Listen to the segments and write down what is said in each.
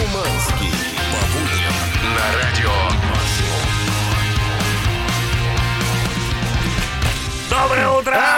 Шуманский. По будням на радио Доброе утро!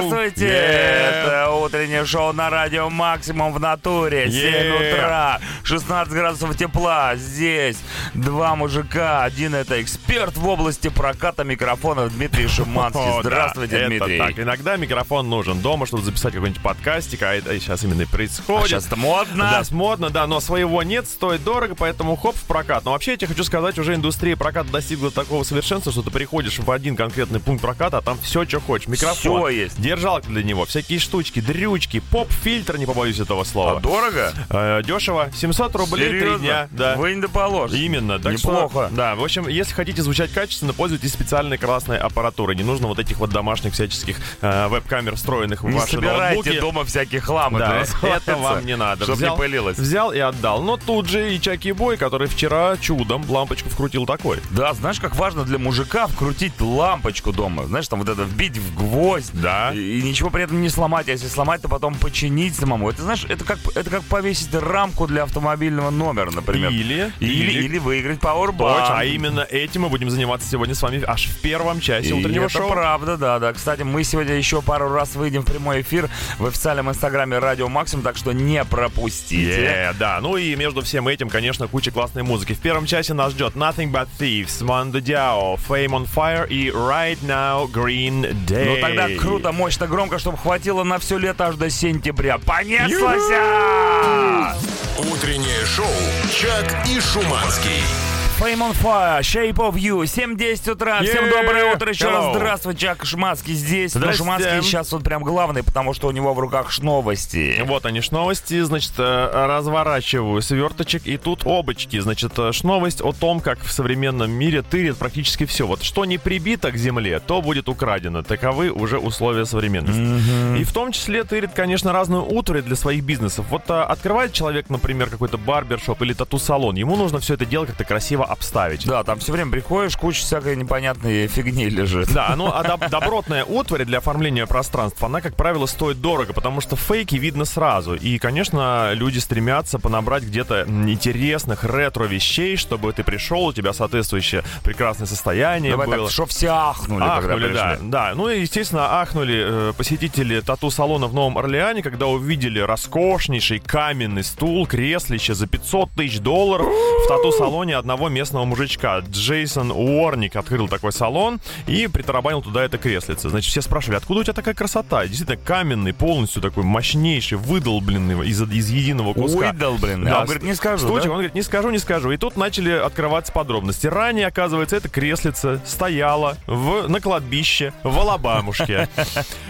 Здравствуйте! Yeah. Это утреннее шоу на радио «Максимум» в натуре. 7 Yeah. утра, 16 градусов тепла. Здесь два мужика. Один это эксперт в области проката микрофонов Дмитрий да, Здравствуйте, это Дмитрий. так. Иногда микрофон нужен дома, чтобы записать какой-нибудь подкастик, а это сейчас именно и А происходит. сейчас это модно. Да, модно, да, но своего нет, стоит дорого, поэтому хоп в прокат. Но вообще я тебе хочу сказать, уже индустрия проката достигла такого совершенства, что ты приходишь в один конкретный пункт проката, а там все, что хочешь. Микрофон, Всё есть. Держалка для него, всякие штучки, дрючки, поп-фильтр, не побоюсь этого А слова. дорого? Э, дешево, 700 рублей, 3 Серьезно? дня. Да. Вы не доположь. Именно, так Неплохо. что, да, в общем, если хотите звучать качественно, пользуйтесь специальной классной аппаратурой. Не нужно вот этих вот домашних всяческих э, веб-камер, встроенных в Не ваши собирайте ноутбуки. дома всякий хлам. Да, это, вам не надо. Чтоб не пылилось. взял и отдал. Но тут же и Чаки Бой, который вчера чудом лампочку вкрутил такой. Да, знаешь, как важно для мужика вкрутить лампочку дома. Знаешь, там вот это вбить в гвоздь. Да. И, ничего при этом не сломать. А если сломать, то потом починить самому. Это, знаешь, это как, это как повесить рамку для автомобильного номера, например. Или- Или, или- или выиграть Powerbank. А именно этим мы будем заниматься сегодня с вами аж в первом часе И утреннего это шоу. правда, да, да. Кстати, мы сегодня еще пару раз выйдем в прямой эфир в официальном инстаграме Радио Максимум, так что не пропустите. Е, да, ну и между всем этим, конечно, куча классной музыки. В первом часе нас ждет Nothing But Thieves, Mando Diao, Fame on Fire и Right Now Green Day. Ну тогда круто, мощно, громко, чтобы хватило на все лето аж до сентября. Понеслась! Утреннее шоу «Чак и Шуманский». Fame on Fire, Shape of You, 7.10 утра. Всем Yeah. доброе утро еще раз. Hello. Здравствуй, Чак Шмацкий здесь. Но. Шмацкий сейчас вот прям главный, потому что у него в руках новости. Вот они, ж новости, значит, э, разворачиваю сверточек, и тут обочки. Значит, э, новость о том, как в современном мире тырит практически все. Вот что не прибито к земле, то будет украдено. Таковы уже условия современности. И в том числе тырит, конечно, разную утварь для своих бизнесов. Вот э, открывает человек, например, какой-то барбершоп или тату-салон, ему нужно все это дело как-то красиво обставить. Да, там все время приходишь, куча всякой непонятной фигни лежит. Да, ну а доб- добротная утварь для оформления пространства, она, как правило, стоит дорого, потому что фейки видно сразу. И, конечно, люди стремятся понабрать где-то интересных ретро-вещей, чтобы ты пришел, у тебя соответствующее прекрасное состояние Давай было. так, что все ахнули, когда Ахнули, да, пришли. да. Ну и, естественно, ахнули э, посетители тату-салона в Новом Орлеане, когда увидели роскошнейший каменный стул, креслище за 500 тысяч долларов в тату-салоне одного местного мужичка. Джейсон Уорник открыл такой салон и притарабанил туда это креслице. Значит, все спрашивали, откуда у тебя такая красота? Действительно, каменный, полностью такой мощнейший, выдолбленный из, из единого куска. Выдолбленный. А он говорит, не скажу, Стульчик, да? он говорит, не скажу, не скажу. И тут начали открываться подробности. Ранее, оказывается, это креслице стояло в, на кладбище в Алабамушке.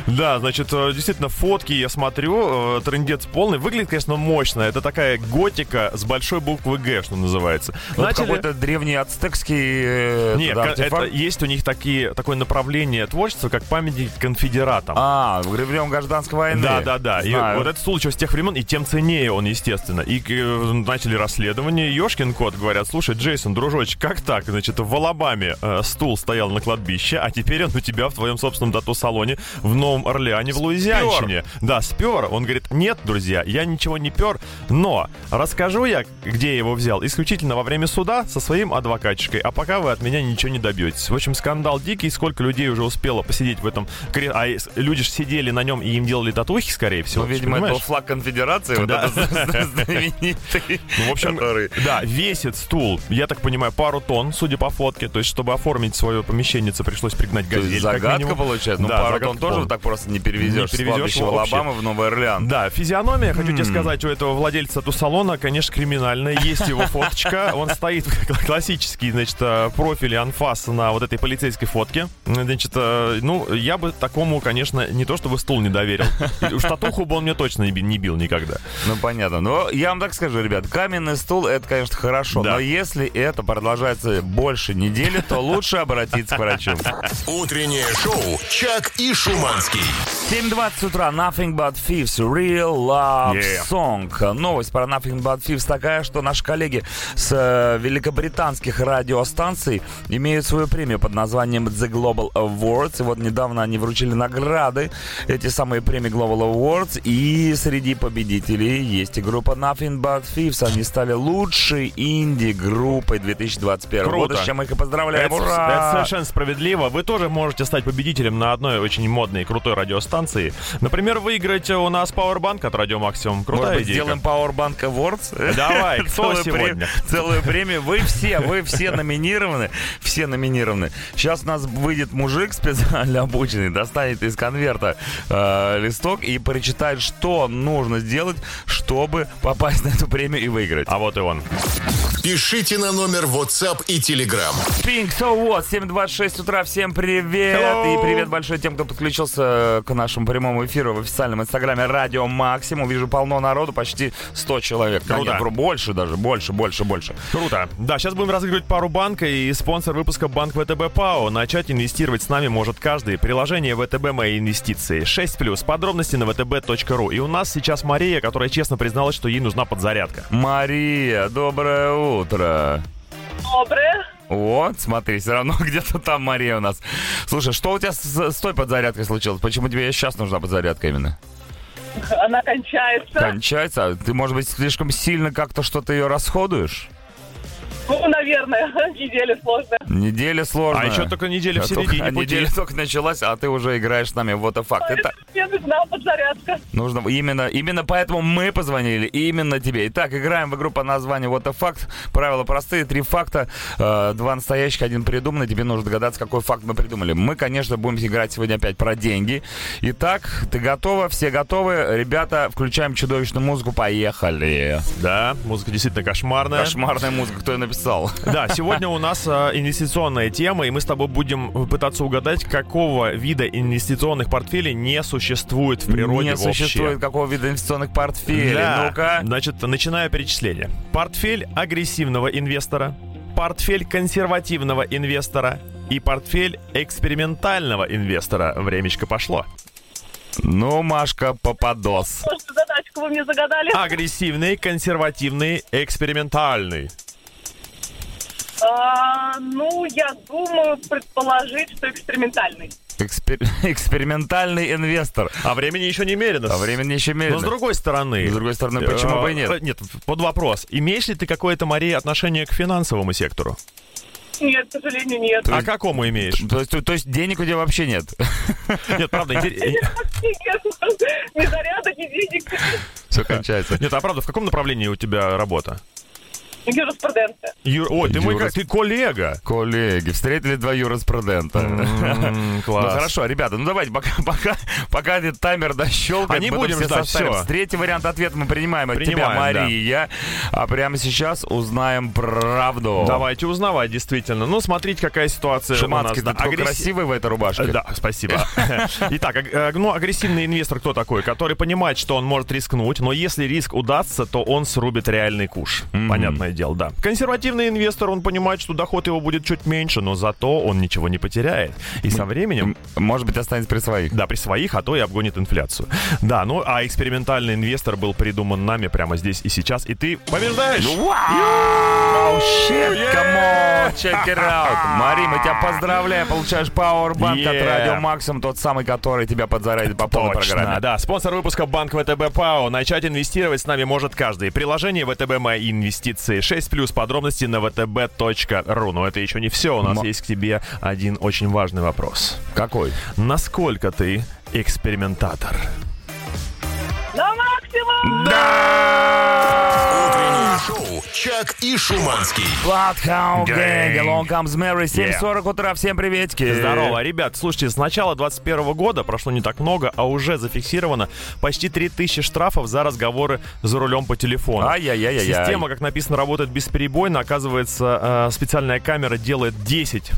Да, значит, э, действительно, фотки я смотрю, э, трендец полный. Выглядит, конечно, мощно. Это такая готика с большой буквы Г, что называется. Начали- какой-то древний ацтекский э, Нет, туда это есть у них такие, такое направление творчества, как памятник конфедератам. А, в времен гражданской войны. Да, да, да. И вот этот стул еще с тех времен, и тем ценнее он, естественно. И э, начали расследование. Ёшкин кот говорят, слушай, Джейсон, дружочек, как так? Значит, в Алабаме э, стул стоял на кладбище, а теперь он у тебя в твоем собственном тату-салоне в Новом Орлеане в Луизианщине. Да, спер. Он говорит, нет, друзья, я ничего не пер, но расскажу я, где я его взял, исключительно во время суда со своим адвокатчикой, а пока вы от меня ничего не добьетесь. В общем, скандал дикий, сколько людей уже успело посидеть в этом кре- А люди же сидели на нем и им делали татухи, скорее всего. Ну, видимо, это был флаг конфедерации, вот Да. этот знаменитый. Ну, в общем, который- да, весит стул, я так понимаю, пару тонн, судя по фотке. То есть, чтобы оформить свое помещение, пришлось пригнать газель. как Загадка получается. Ну, Да, пару тонн тоже так просто не перевезешь. Не перевезешь с кладбища в Новый Орлеан. Да, физиономия, хочу тебе сказать, у этого владельца тусалона, конечно, криминальная. Есть его фоточка. Он стоит классический, значит, э, профиль анфас на вот этой полицейской фотке. Значит, э, ну, я бы такому, конечно, не то чтобы стул не доверил. Уж татуху бы он мне точно не би- не бил никогда. Ну, понятно. Но я вам так скажу, ребят, каменный стул, это, конечно, хорошо. Да. Но если это продолжается больше недели, то лучше обратиться к врачу. Утреннее шоу «Чак и Шуманский». 7.20 утра, Nothing But Thieves, Real Love Yeah. Song. Новость про Nothing But Thieves такая, что наши коллеги с э, британских радиостанций имеют свою премию под названием The Global Awards. И вот недавно они вручили награды, эти самые премии Global Awards. И среди победителей есть и группа Nothing But Thieves. Они стали лучшей инди-группой 2021 Круто. года, с чем мы их и поздравляем. Это, Ура! это совершенно справедливо. Вы тоже можете стать победителем на одной очень модной и крутой радиостанции. Например, выиграть у нас Powerbank от Радио Максимум. Крутая Может быть, идея. сделаем Powerbank Awards? Давай, кто Целую сегодня? Целую премию. Вы все, вы все номинированы. Все номинированы. Сейчас у нас выйдет мужик специально обученный, достанет из конверта э, листок и прочитает, что нужно сделать, чтобы попасть на эту премию и выиграть. А вот и он. Пишите на номер WhatsApp и Telegram. Pink, so what? 7.26 утра, всем привет! Hello. И привет большой тем, кто подключился к нашему прямому эфиру в официальном инстаграме Радио Максимум. Вижу полно народу, почти 100 человек. Да Круто. нет, больше даже, больше, больше, больше. Круто. Да, сейчас будем разыгрывать пару банка, и спонсор выпуска Банк ВТБ ПАО. Начать инвестировать с нами может каждый. Приложение ВТБ «Мои инвестиции». 6+. Подробности на vtb.ru. И у нас сейчас Мария, которая честно призналась, что ей нужна подзарядка. Мария, доброе утро. Доброе. Вот, смотри, все равно где-то там Мария у нас. Слушай, что у тебя с, с той подзарядкой случилось? Почему тебе сейчас нужна подзарядка именно? Она кончается. Кончается? А Ты, может быть, слишком сильно как-то что-то ее расходуешь? Ну, наверное, неделя сложная. Неделя сложная. А еще только неделя в А только- середине пути. неделя только началась, а ты уже играешь с нами. Вот и факт. Это Мне нужна подзарядка. нужно именно, именно поэтому мы позвонили именно тебе. Итак, играем в игру по названию Вот и факт. Правила простые, три факта, э, два настоящих, один придуманный. Тебе нужно догадаться, какой факт мы придумали. Мы, конечно, будем играть сегодня опять про деньги. Итак, ты готова? Все готовы? Ребята, включаем чудовищную музыку. Поехали. Да, музыка действительно кошмарная. Кошмарная музыка, кто ее написал? Да, сегодня у нас а, инвестиционная тема, и мы с тобой будем пытаться угадать, какого вида инвестиционных портфелей не существует в природе Не вообще. существует какого вида инвестиционных портфелей. Да. Ну-ка. Значит, начинаю перечисление. Портфель агрессивного инвестора, портфель консервативного инвестора и портфель экспериментального инвестора. Времечко пошло. Ну, Машка, попадос. Может, задачку вы мне загадали? Агрессивный, консервативный, экспериментальный. А, ну, я думаю предположить, что экспериментальный. Экспер- Экспериментальный инвестор. А времени еще немерено. А времени еще Но мерено. с другой стороны... С другой стороны, почему бы и нет? э, Нет, под вопрос. Имеешь ли ты какое-то, Мария, отношение к финансовому сектору? Нет, к сожалению, нет. А к какому имеешь? То есть, то есть денег у тебя вообще нет? Нет, правда, ни зарядок, ни денег. Все кончается. Нет, а правда, в каком направлении у тебя работа? Юриспруденция. Юр... Ой, ты мой как, ты коллега. Коллеги, встретили два юриспрудента. М, Ну Класс. хорошо, ребята, ну давайте, пока, пока, пока этот таймер дощелкает, А не мы будем все ждать, всё. Третий вариант ответа мы принимаем от тебя, да. Мария. А прямо сейчас узнаем правду. Давайте узнавать, действительно. Ну, смотрите, какая ситуация Шуманский, у нас. ты такой красивый в этой рубашке. Э, Да, спасибо. Итак, э, ну, агрессивный инвестор кто такой? Который понимает, что он может рискнуть, но если риск удастся, то он срубит реальный куш. Понятное дело, да. Консервативный инвестор, он понимает, что доход его будет чуть меньше, но зато он ничего не потеряет. И со временем Может быть, останется при своих. Да, при своих, а то и обгонит инфляцию. Да, ну а экспериментальный инвестор был придуман нами прямо здесь и сейчас, и ты побеждаешь! Вау, shit, come on, check it out. Мари, мы тебя поздравляем, получаешь Powerbank от Yeah. Радио Максимум, тот самый, который тебя подзарядит по полной Точно, программе. да. Спонсор выпуска Банк ВТБ ПАО. Начать инвестировать с нами может каждый. Приложение ВТБ Мои инвестиции. 6 плюс подробности на vtb.ru. Но это еще не все. У нас Мо- есть к тебе один очень важный вопрос. Какой? Насколько ты экспериментатор? На максимум! Шоу «Чак и Шуманский». Bloodhound Gang. Along Comes Mary, 7.40 утра, всем приветики. Здорово, ребят. Слушайте, с начала 2021 года прошло не так много, а уже зафиксировано почти 3000 штрафов за разговоры за рулем по телефону. Ай-яй-яй-яй. Система, как написано, работает бесперебойно. Оказывается, э, специальная камера делает 10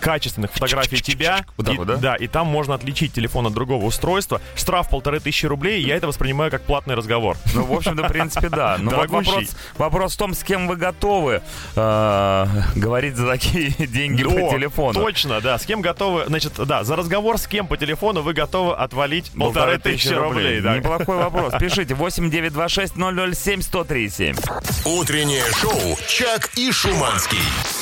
качественных фотографий тебя. Вот так и, вот, да? Да, и там можно отличить телефон от другого устройства. Штраф полторы тысячи рублей, я это воспринимаю как платный разговор. Ну, в общем-то, в принципе, да. Но вот Дорогущий. вопрос, вопрос в том, с кем вы готовы э, говорить за такие деньги по О, телефону. Точно, да. С кем готовы, значит, да, за разговор с кем по телефону вы готовы отвалить полторы тысячи рублей. да. Неплохой вопрос. Пишите 8926 007 1037. Утреннее шоу «Чак и Шуманский».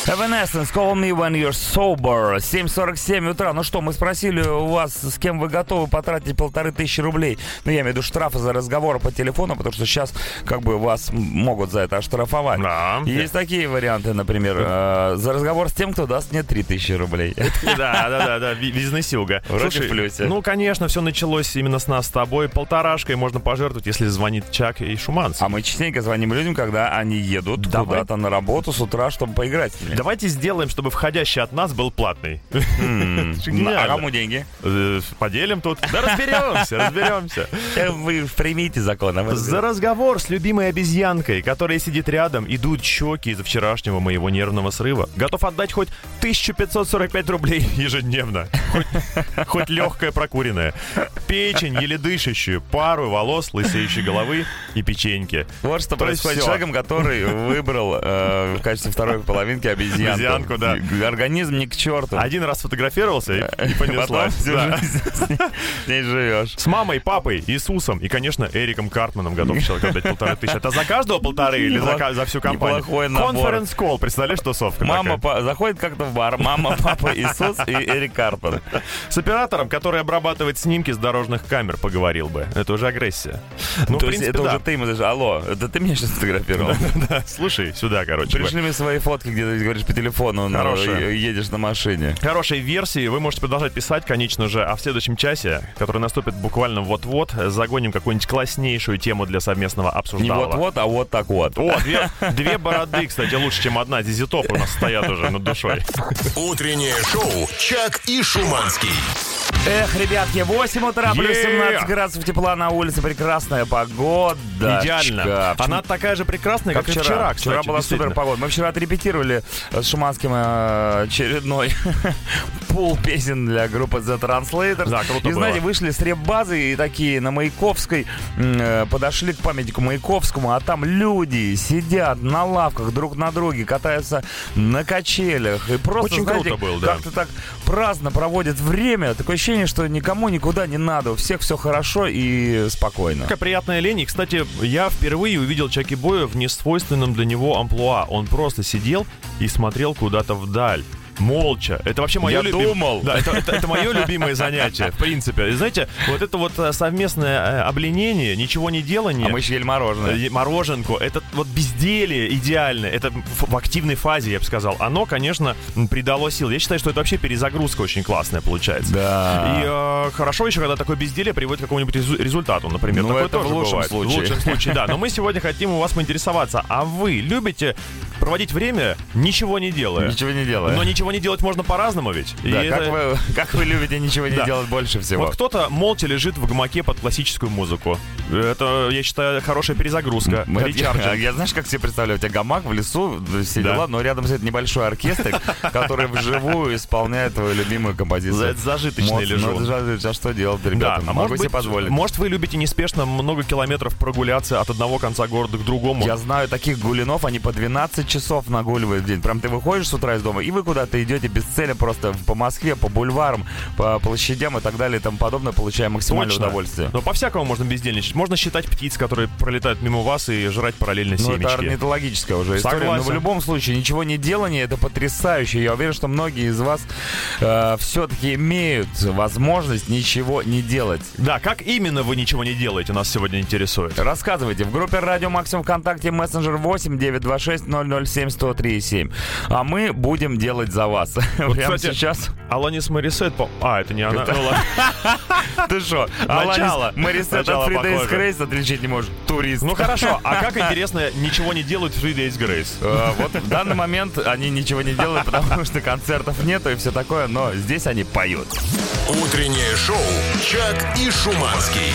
Evanescence, call me when you're sober. 7.47 утра. Ну что, мы спросили у вас, с кем вы готовы потратить полторы тысячи рублей. Ну, я имею в виду штрафы за разговор по телефону, потому что сейчас как бы вас могут за это оштрафовать. Да. Есть такие варианты, например, э, за разговор с тем, кто даст мне 3000 рублей. Да, да, да, да, бизнесюга. В плюсе. Ну, конечно, все началось именно с нас с тобой. Полторашкой можно пожертвовать, если звонит Чак и Шуманс. А мы частенько звоним людям, когда они едут Давай. куда-то на работу с утра, чтобы поиграть. Давайте сделаем, чтобы входящий от нас был платный. А кому деньги? Э, Поделим тут. Да разберемся, разберемся. Э, Вы примите закон. а За разговор с любимой обезьянкой, которая сидит рядом, идут щеки из-за вчерашнего моего нервного срыва. Готов отдать хоть 1545 рублей ежедневно. Хоть, легкое прокуренное. Печень, еле дышащую, пару волос, лысеющей головы и печеньки. Вот что происходит с человеком, который выбрал э, в качестве второй половинки обезьянку. Обезьянку, да. Г- Организм не к черту. Один раз фотографировался и, и Потом понеслась. всю жизнь с ней- живешь. С мамой, папой, Иисусом и, конечно, Эриком Картманом готов человек отдать полторы тысячи. Это за каждого полторы или за, всю компанию? Неплохой набор. Конференц-колл, представляешь, тусовка Мама па- заходит как-то в бар. Мама, папа, Иисус и Эрик Карпан. С оператором, который обрабатывает снимки с дорожных камер, поговорил бы. Это уже агрессия. Ну, в То есть принципе, это да. уже ты ему даже, алло, это ты меня сейчас фотографировал? Да, Слушай, сюда, короче. Пришли мне свои фотки, где ты говоришь по телефону, ну, едешь на машине. Хорошей версии вы можете продолжать писать, конечно же, а в следующем часе, который наступит буквально вот-вот, загоним какую-нибудь класснейшую тему для совместного Не обсуждала. вот-вот, а вот так вот. О, две, две бороды, кстати, лучше, чем одна. Зизитоп у нас стоят уже над душой. Утреннее шоу «Чак и Шуманский». Эх, ребятки, 8 утра, плюс Е! 17 градусов тепла на улице, прекрасная погода. Идеально. Она такая же прекрасная, как, и вчера, кстати. Вчера была супер погода. Мы вчера отрепетировали с Шуманским э, очередной пул песен для группы The Translators. Да, круто И знаете, было. вышли с реп-базы и такие на Маяковской э, подошли к памятнику Маяковскому, а там люди сидят на лавках друг на друге, катаются на качелях. И просто, Очень знаете, круто было, да. как-то так праздно проводят время. Такое ощущение, что никому никуда не надо. У всех все хорошо и спокойно. Такая приятная лень. И, кстати, я впервые увидел Чаки Боя в несвойственном для него амплуа. Он просто сидел и смотрел куда-то вдаль. Молча. Это вообще мое Я любим- думал. Да, это, это, это мое любимое занятие, в принципе. И знаете, вот это вот э, совместное э, обленение, ничего не делание. А мы еще ели мороженое. Мороженку, это вот безделие идеальное, это в активной фазе, я бы сказал. Оно, конечно, придало сил. Я считаю, что это вообще перезагрузка очень классная получается. Да. И э, хорошо еще, когда такое безделие приводит к какому-нибудь резу- результату, например. Ну, Такое это в лучшем бывает. случае. В лучшем случае, да. Но мы сегодня хотим у вас поинтересоваться, а вы любите проводить время, ничего не делая? Ничего не делая. Но ничего не делать можно по-разному ведь. И Да, это- как, вы, как вы любите ничего не Да. делать больше всего? Вот кто-то молча лежит в гамаке под классическую музыку. Это, я считаю, хорошая перезагрузка. Мы- я, я знаешь, как себе представляю, у тебя гамак в лесу, все Да. дела, но рядом стоит небольшой оркестр, который вживую исполняет твою любимую композицию. За- зажиточный Моц- лежу. ну. А что делать, ребята? а Могу себе позволить. может вы любите неспешно много километров прогуляться от одного конца города к другому? Я знаю таких гулинов, они по 12 часов нагуливают в день. Прям ты выходишь с утра из дома, и вы куда-то идете без цели просто по Москве, по бульварам, по площадям и так далее и тому подобное, получая максимальное Точно. удовольствие. Но по-всякому можно бездельничать. Можно считать птиц, которые пролетают мимо вас и жрать параллельно Ну, это орнитологическая уже история. Но Согласен. в любом случае, ничего не делание это потрясающе. Я уверен, что многие из вас все-таки имеют возможность ничего не делать. Да, как именно вы ничего не делаете, нас сегодня интересует. Рассказывайте в группе Радио Максимум ВКонтакте мессенджер 8 926 007 103 7. А мы будем делать за вас. Прямо кстати, сейчас. Аланис Морисет... по- А, это не она. Это- Ну. Ты что? Начало. Марисет от Free Days. Grace отличить не можешь. Турист. Ну хорошо, а как интересно, ничего не делают в Three Days Grace? Э, Вот в данный момент они ничего не делают, потому что концертов нету и все такое, но здесь они поют. Утреннее шоу «Чак и Шуманский».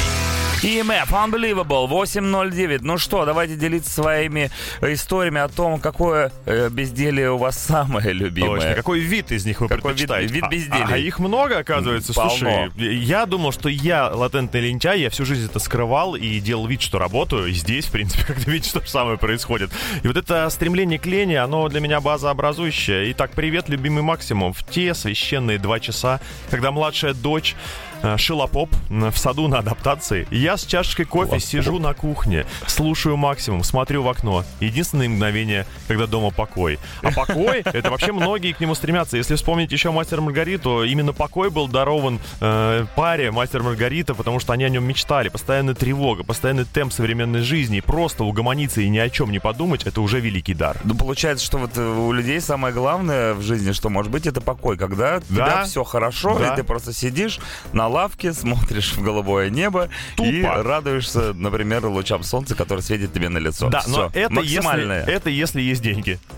EMF, Unbelievable, 809. Ну что, давайте делиться своими историями о том, какое э, безделие у вас самое любимое. Точно. Какой вид из них вы Какой вид- предпочитаете? вид А- безделия? А, их много, оказывается. Полно. Слушай, я думал, что я латентный лентяй, я всю жизнь это скрывал и делал вид, что работаю. И здесь, в принципе, как-то видишь, то же самое происходит. И вот это стремление к лени, оно для меня базообразующее. Итак, привет, любимый Максимум. В те священные два часа, когда младшая дочь э, шила поп м, в саду на адаптации. Я с чашечкой кофе сижу на кухне, слушаю максимум, смотрю в окно. Единственное мгновение, когда дома покой. А покой, это вообще многие к нему стремятся. Если вспомнить еще Мастер Маргариту, именно покой был дарован э, паре Мастер Маргарита, потому что они о нем мечтали. Постоянная тревога, постоянный темп современной жизни. И просто угомониться и ни о чем не подумать, это уже великий дар. Ну, получается, что вот э, у людей самое главное в жизни, что может быть, это покой. Когда у тебя все хорошо, Да. и ты просто сидишь на лавке, смотришь в голубое небо и Тупо. радуешься, например, лучам солнца, который светит тебе на лицо. Да, Всё. но это если, максимальное. это если есть деньги.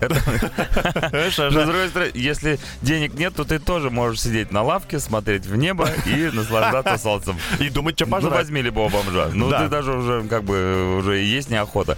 А если денег нет, то ты тоже можешь сидеть на лавке, смотреть в небо и наслаждаться солнцем. И думать, что Ну, пожрать. возьми любого бомжа. Ну, ты даже уже, как бы, уже и есть неохота.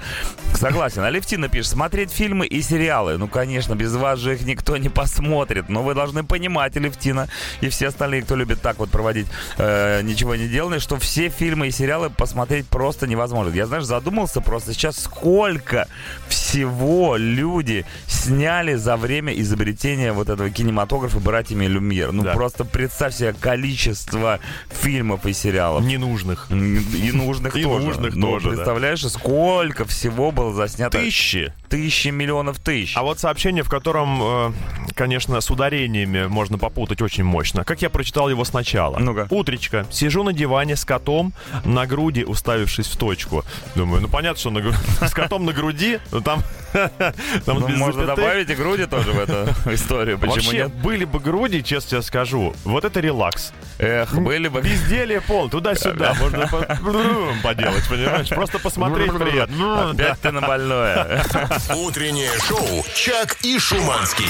Согласен. Алевтина пишет, смотреть фильмы и сериалы. Ну, конечно, без вас же их никто не посмотрит. Но вы должны понимать, Алевтина, и все остальные, кто любит так вот проводить э, ничего не делая, что все фильмы и сериалы посмотреть просто невозможно. Я, знаешь, задумался просто сейчас, сколько всего люди сняли за время изобретения вот этого кинематографа братьями Люмьер. Ну, Да. просто представь себе количество фильмов и сериалов. Ненужных. И нужных И тоже. нужных Ну, тоже, да. представляешь, сколько всего было заснято? Тысячи. Тысячи миллионов тысяч. А вот сообщение, в котором, э, конечно, с ударениями можно попутать очень мощно. Как я прочитал его сначала. Ну-ка. Утречка. Сижу на диване с котом на груди, уставившись в точку. Думаю, ну понятно, что на гру- с котом на груди, но там, там Ну, без можно запятых. добавить и груди тоже в эту историю. Почему Вообще, нет? были бы груди, честно тебе скажу, вот это релакс. Эх, были бы... Безделие пол, туда-сюда. Можно по- поделать, понимаешь? Просто посмотреть приятно. Опять ты на больное. Утреннее шоу «Чак и Шуманский».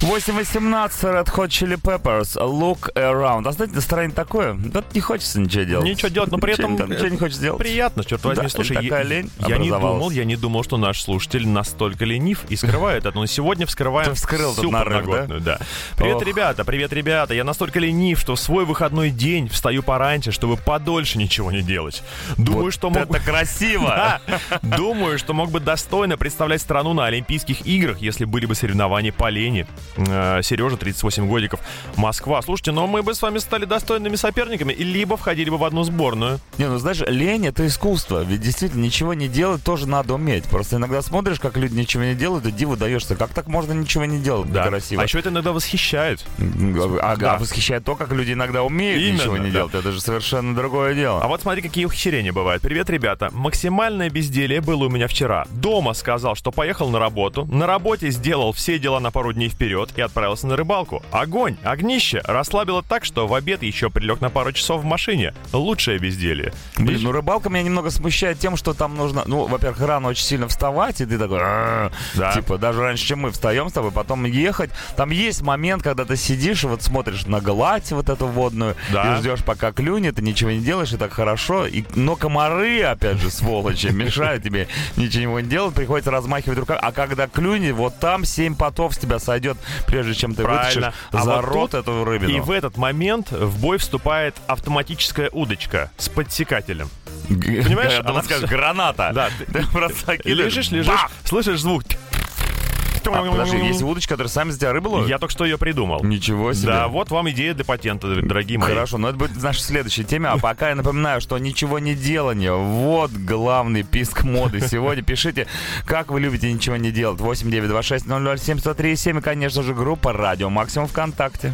8.18 Red Hot Chili Peppers Look Around. А знаете, настроение такое, вот не хочется ничего делать. Ничего делать, но при Ничего этом Ничего не хочется делать. Приятно, черт возьми. Да, Слушай, такая я, лень я не думал, я не думал, что наш слушатель настолько ленив и скрывает это. Но сегодня вскрываем Ты вскрыл всю нарыв, подноготную, да? Привет, Ох. ребята, привет, ребята. Я настолько ленив, что в свой выходной день встаю пораньше, чтобы подольше ничего не делать. Думаю, Вот что мог бы... это красиво. Да. Думаю, что мог бы достойно представлять страну на Олимпийских играх, если были бы соревнования по лени. Э, Сережа, 38 годиков, Москва. Слушайте, но мы бы с вами стали достойными соперниками, и либо входили бы в одну сборную. Не, ну знаешь, лень это искусство. Ведь действительно ничего не делать тоже надо уметь. Просто иногда смотришь, как люди ничего не делают, и диву даешься. Как так можно ничего не делать? Да. Красиво. А еще это иногда восхищает. Ага, Да. восхищает то, как люди иногда умеют Именно, ничего не да. делать. Это же совершенно другое дело. А вот смотри, какие ухищрения бывают. Привет, ребята. Максимальное безделие было у меня вчера. Дома сказал, что поехал на работу. На работе сделал все дела на пару дней вперед и отправился на рыбалку. Огонь, огнище. Расслабило так, что в обед еще прилег на пару часов в машине. Лучшее безделие. Блин, ну рыбалка меня немного смущает тем, что там нужно, ну, во-первых, рано очень сильно вставать, и ты такой. Да. типа, даже раньше, чем мы встаем с тобой, потом ехать. Там есть момент, когда ты сидишь и вот смотришь на гладь вот эту водную, Да. и ждешь, пока клюнет, и ничего не делаешь, и так хорошо. И, но комары, опять же, сволочи, мешают тебе ничего не делать, приходится размахивать руками. А когда клюнет, вот там семь потов с тебя сойдет, прежде чем ты Правильно. вытащишь А за вот рот эту рыбину. И в этот момент в бой вступает автоматическая удочка с подсекателем. Понимаешь, она скажешь, всё- граната. Да, Ты просто лежишь, лежишь, слышишь звук. А, подожди, есть удочки, которые сами за тебя рыбу ловят? Я только что ее придумал. Ничего себе. Да, вот вам идея для патента, дорогие мои. Хорошо, но это будет наша следующая тема. А пока я напоминаю, что ничего не делание. Вот главный писк моды. Сегодня пишите, как вы любите ничего не делать. 8926 007 103 7 и, конечно же, группа Радио Максимум ВКонтакте.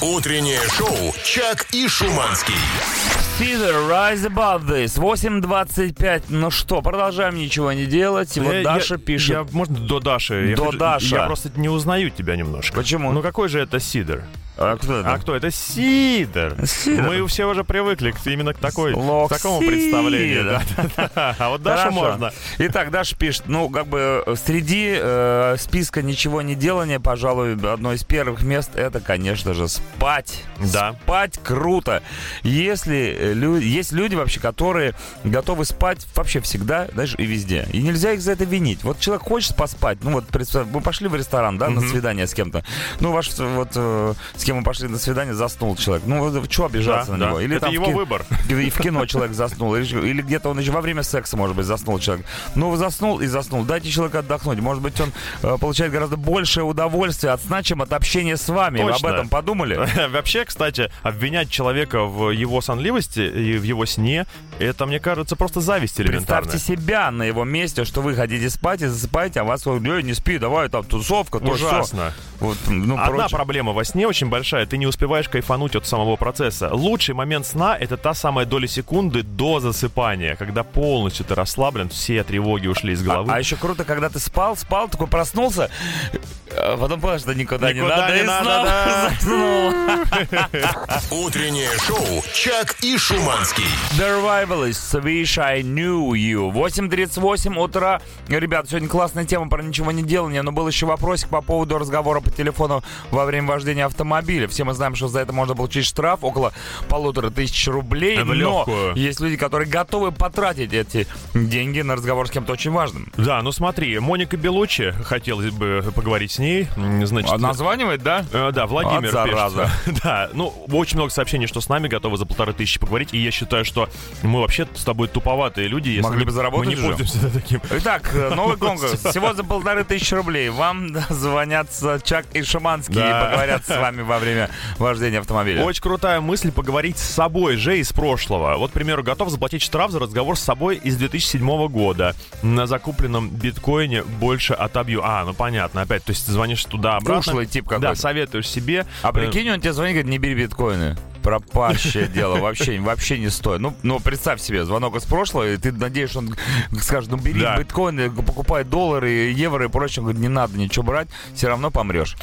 Утреннее шоу «Чак и Шуманский». Feather, Rise Above This. 8.25. Ну что, продолжаем ничего не делать. И вот Я- Даша я- пишет. я- можно до Даши? Я До хочу- Даша. Я просто не узнаю тебя немножко. Почему? Ну какой же это сидр? А кто это? А кто? Это Сидор. Сидор. Мы все уже привыкли к- именно к такой, к такому Сидор. представлению. да, да, да. А вот Хорошо. можно. Итак, Даша пишет, ну, как бы э, среди э, списка ничего не делания, пожалуй, одно из первых мест это, конечно же, спать. Да. Спать круто. Если э, лю- есть люди вообще, которые готовы спать вообще всегда, знаешь, и везде. И нельзя их за это винить. Вот человек хочет поспать, ну вот представь, мы пошли в ресторан, да, на свидание с кем-то. Ну, ваш вот э, с кем мы пошли на свидание, заснул человек. Ну, что обижаться Да, на да. него? Или Это там в его ки- выбор. и в кино человек заснул, или, или где-то он еще во время секса, может быть, заснул человек. Ну, заснул и заснул. Дайте человеку отдохнуть. Может быть, он э, получает гораздо большее удовольствие от сна, чем от общения с вами. Вы об Точно. этом подумали? Вообще, кстати, обвинять человека в его сонливости и в его сне, это, мне кажется, просто зависть элементарная. Представьте себя на его месте, что вы хотите спать и засыпаете, а вас ой, не спи, давай там тусовка, то всё». Ужасно. Вот, ну, Одна прочее. проблема во сне очень большая, ты не успеваешь кайфануть от самого процесса. Лучший момент сна — это та самая доля секунды до засыпания, когда полностью ты расслаблен, все тревоги ушли из головы. А, а еще круто, когда ты спал, спал, такой проснулся, а потом понял, что никуда, не Никуда надо, не и надо, да. заснул. Утреннее шоу «Чак и Шуманский». The Rivalists, Wish I Knew You. 8.38 утра. Ребят, сегодня классная тема про ничего не делание, но был еще вопросик по поводу разговора по телефону во время вождения автомобиля. Все мы знаем, что за это можно получить штраф около полутора тысяч рублей, В но легкую. есть люди, которые готовы потратить эти деньги на разговор с кем-то очень важным. Да, ну смотри, Моника Белучи, хотелось бы поговорить с ней. Значит, А названивает, да? Э, да, Владимир От зараза. пишет. Да, ну, очень много сообщений, что с нами готовы за полторы тысячи поговорить, и я считаю, что мы вообще с тобой туповатые люди, если Могли бы заработать мы не уже. пользуемся таким. Итак, э, новый конкурс. Всего за полторы тысячи рублей. Вам звонят Чак и Шаманский Да. и поговорят с вами во время вождения автомобиля. Очень крутая мысль поговорить с собой же из прошлого. Вот, к примеру, готов заплатить штраф за разговор с собой из 2007 года. На закупленном биткоине больше отобью. А, ну понятно, опять, то есть ты звонишь туда-обратно. Ушлый тип Да, какой-то. советуешь себе. А прикинь, он тебе звонит, говорит, не бери биткоины. Пропащее дело, вообще, вообще не стоит. Ну, ну, представь себе, звонок из прошлого, и ты надеешься, он скажет, ну, бери Да. биткоины, покупай доллары, евро и прочее. Он говорит, не надо ничего брать, все равно помрешь.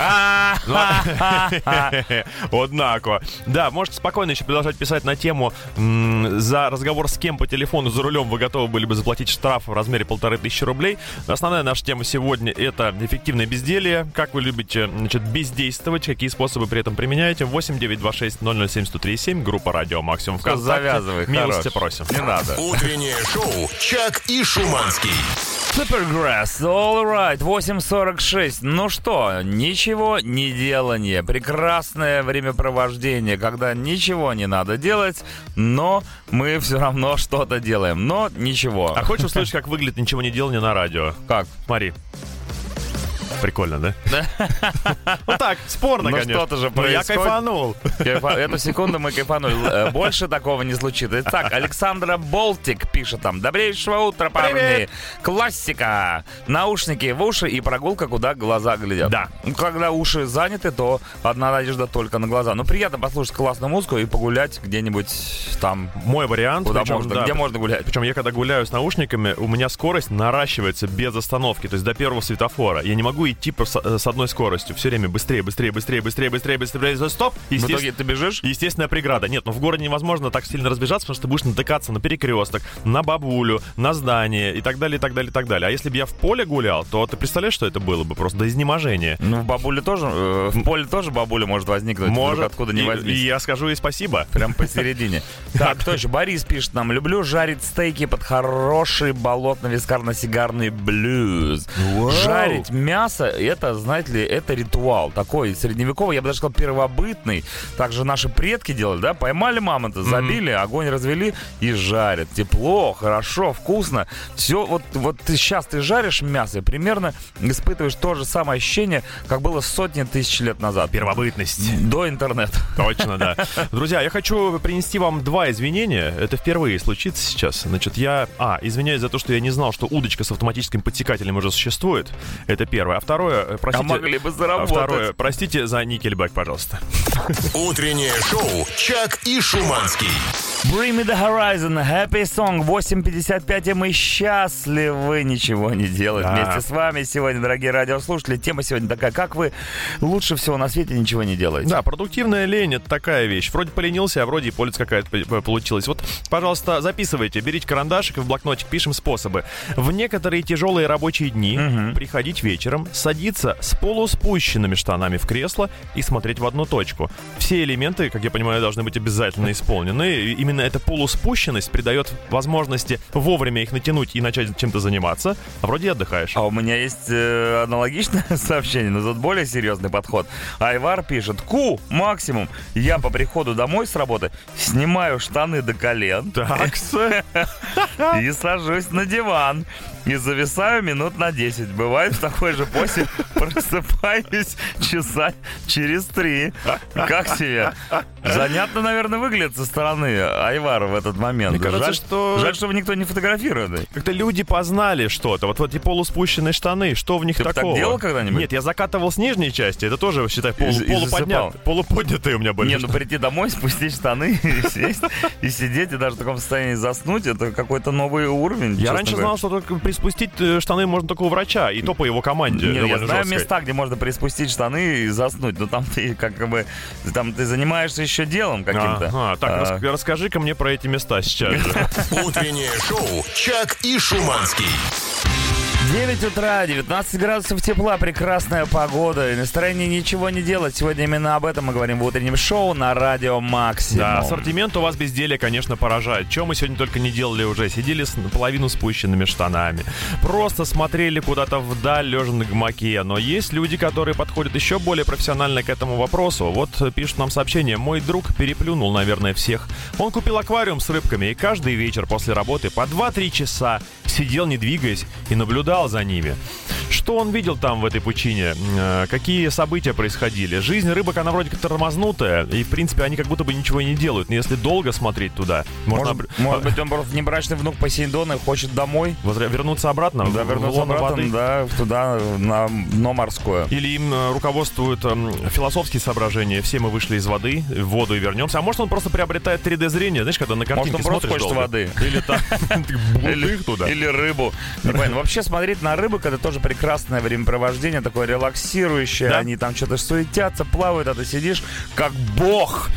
Однако. Да, можете спокойно еще продолжать писать на тему м, за разговор с кем по телефону за рулем вы готовы были бы заплатить штраф в размере полторы тысячи рублей. Основная наша тема сегодня это эффективное безделье. Как вы любите значит, бездействовать, какие способы при этом применяете. 8 926 007 137, группа радио Максимум ВКонтакте. завязывай, Милости хорош. просим. Не надо. Утреннее шоу «Чак и Шуманский». Supergrass, all right, 8.46. Ну что, ничего не делание. Прекрасное времяпровождение, когда ничего не надо делать, но мы все равно что-то делаем. Но ничего. А хочешь услышать, как выглядит ничего не делание на радио? Как? Смотри. Прикольно, да? Ну так, спорно, Ну конечно. что-то же Но я кайфанул. Кайфа- Эту секунду мы кайфанули. Э, Больше такого не случится. Итак, Александра Болтик пишет там. Добрейшего утра, парни. Привет. Классика. Наушники в уши и прогулка, куда глаза глядят. Да. Ну, Когда уши заняты, то одна надежда только на глаза. Ну, приятно послушать классную музыку и погулять где-нибудь там, Мой вариант. куда причем, можно. да, Где можно гулять? Причем я когда гуляю с наушниками, у меня скорость наращивается без остановки, то есть до первого светофора. Я не могу идти просто с, с одной скоростью. Все время быстрее, быстрее, быстрее, быстрее, быстрее, быстрее, быстрее, стоп. В итоге ты бежишь? Естественная преграда. Нет, ну в городе невозможно так сильно разбежаться, потому что ты будешь натыкаться на перекресток, на бабулю, на здание и так далее, и так далее, и так далее. А если бы я в поле гулял, то ты представляешь, что это было бы просто до изнеможения. Ну, в бабуле тоже, э, в поле тоже бабуля может возникнуть. Может, откуда не и, возьмись. и я скажу ей спасибо. Прям посередине. Так, кто еще? Борис пишет нам. Люблю жарить стейки под хороший болотно-вискарно-сигарный блюз. Жарить мясо, это, знаете ли, это ритуал такой средневековый, я бы даже сказал, первобытный. Также наши предки делали, да? Поймали мамонта, забили, огонь развели и жарят. Тепло, хорошо, вкусно. Все, вот, вот ты сейчас ты жаришь мясо, и примерно испытываешь то же самое ощущение, как было сотни тысяч лет назад. Первобытность. До интернета. Точно, да. Друзья, я хочу принести вам два извинения. Это впервые случится сейчас. Значит, я... А, извиняюсь за то, что я не знал, что удочка с автоматическим подсекателем уже существует. Это первое. А второе, э, простите... А могли бы а заработать. Второе, простите за Никельбэк, пожалуйста. Утреннее шоу «Чак и Шуманский». Bring me the horizon, happy song, 8.55, и мы счастливы ничего не делать Да. вместе с вами сегодня, дорогие радиослушатели. Тема сегодня такая, как вы лучше всего на свете ничего не делаете? Да, продуктивная лень — это такая вещь. Вроде поленился, а вроде и польза какая-то получилась. Вот, пожалуйста, записывайте, берите карандашик и в блокнотик пишем способы. В некоторые тяжелые рабочие дни приходить вечером, садиться с полуспущенными штанами в кресло и смотреть в одну точку. Все элементы, как я понимаю, должны быть обязательно исполнены. И именно эта полуспущенность придает возможности вовремя их натянуть и начать чем-то заниматься, а вроде и отдыхаешь. А у меня есть э, аналогичное сообщение, но тут более серьезный подход. Айвар пишет, ку, максимум, я по приходу домой с работы снимаю штаны до колен Такс. и сажусь на диван. И зависаю минут на 10. Бывает в такой же позе просыпаюсь часа через три. Как себе? Занятно, наверное, выглядит со стороны Айвара в этот момент. Мне кажется, жаль, что- жаль, что никто не фотографирует. Как-то люди познали что-то. Вот, вот эти полуспущенные штаны, что в них Ты бы так такого? делал когда-нибудь? Нет, я закатывал с нижней части. Это тоже, считай, полу, И- полуподнят- полуподнятые у меня были. Не, ну прийти домой, спустить штаны и сесть, и сидеть, и даже в таком состоянии заснуть, это какой-то новый уровень. я раньше говоря. знал, что только приспустить э, штаны можно только у врача, и то по его команде. Не, я знаю жесткой. места, где можно приспустить штаны и заснуть, но там ты как бы там ты занимаешься еще делом каким-то. Ага, так, А, рас- расскажи-ка мне про эти места сейчас же. Утреннее шоу «Чак и Шуманский». 9 утра, 19 градусов тепла, прекрасная погода и настроение ничего не делать. Сегодня именно об этом мы говорим в утреннем шоу на радио Максимум. Да, ассортимент у вас безделия, конечно, поражает. Чем мы сегодня только не делали уже. Сидели с наполовину спущенными штанами. Просто смотрели куда-то вдаль, лежа на гамаке. Но есть люди, которые подходят еще более профессионально к этому вопросу. Вот э, пишут нам сообщение. Мой друг переплюнул, наверное, всех. Он купил аквариум с рыбками и каждый вечер после работы по 2-3 часа сидел, не двигаясь, и наблюдал за ними. Что он видел там в этой пучине? Э, Какие события происходили? Жизнь рыбок, она вроде как тормознутая, и, в принципе, они как будто бы ничего и не делают. Но если долго смотреть туда, можно Может, может быть, он просто небрачный внук Посейдона и хочет домой. возра- вернуться обратно? Да, вернуться обратно, воды? да, туда, на дно морское. Или им э, руководствуют эм, философские соображения. Все мы вышли из воды, в воду и вернемся. А может, он просто приобретает 3D-зрение, знаешь, когда на картинке Может, он просто хочет долго. воды. Или их туда. или рыбу. Не понятно. Смотреть на рыбок это тоже прекрасное времяпровождение, такое релаксирующее. Да. Они там что-то суетятся, плавают, а ты сидишь как бог.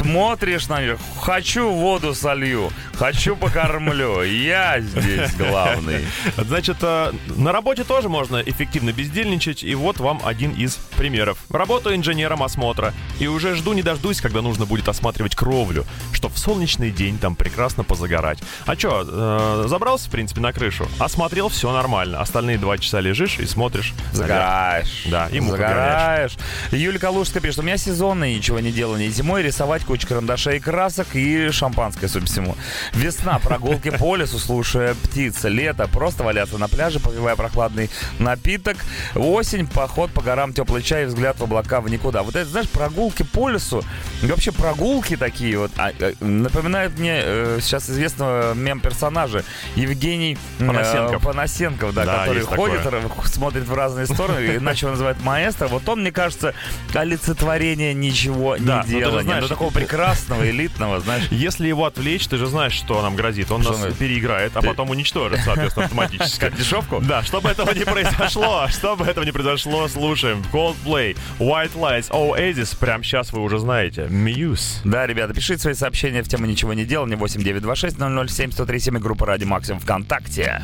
Смотришь на них, хочу воду солью, хочу покормлю, я здесь главный. Значит, э, на работе тоже можно эффективно бездельничать, и вот вам один из примеров. Работаю инженером осмотра, и уже жду не дождусь, когда нужно будет осматривать кровлю, что в солнечный день там прекрасно позагорать. А чё, э, забрался, в принципе, на крышу, осмотрел, все нормально. Остальные два часа лежишь и смотришь. Загораешь. Да, и Загораешь. Юлия Калужская пишет, у меня сезонное ничего не делание. Зимой рисовать кучу карандашей и красок и шампанское, судя по всему. Весна, прогулки по лесу, слушая птиц. Лето, просто валяться на пляже, попивая прохладный напиток. Осень, поход по горам, теплый чай, взгляд в облака в никуда. Вот это, знаешь, прогулки по лесу, и вообще прогулки такие вот, а, э, напоминают мне э, сейчас известного мем-персонажа Евгений э, Панасенков. Панасенков, да, Да, который ходит, такое. смотрит в разные стороны, иначе его называют маэстро. Вот он, мне кажется, олицетворение ничего не ну знаешь, ну, такого прекрасного, элитного, знаешь. Если его отвлечь, ты же знаешь, что нам грозит. Он Что нас он- переиграет, а потом уничтожит, соответственно, автоматически. Как дешевку? Да, чтобы этого не произошло, чтобы этого не произошло, слушаем Coldplay, White Lies, Oasis, прямо сейчас вы уже знаете, Muse. Да, ребята, пишите свои сообщения в тему «Ничего не делал» 8926 007 137 и группа Ради Максимум ВКонтакте.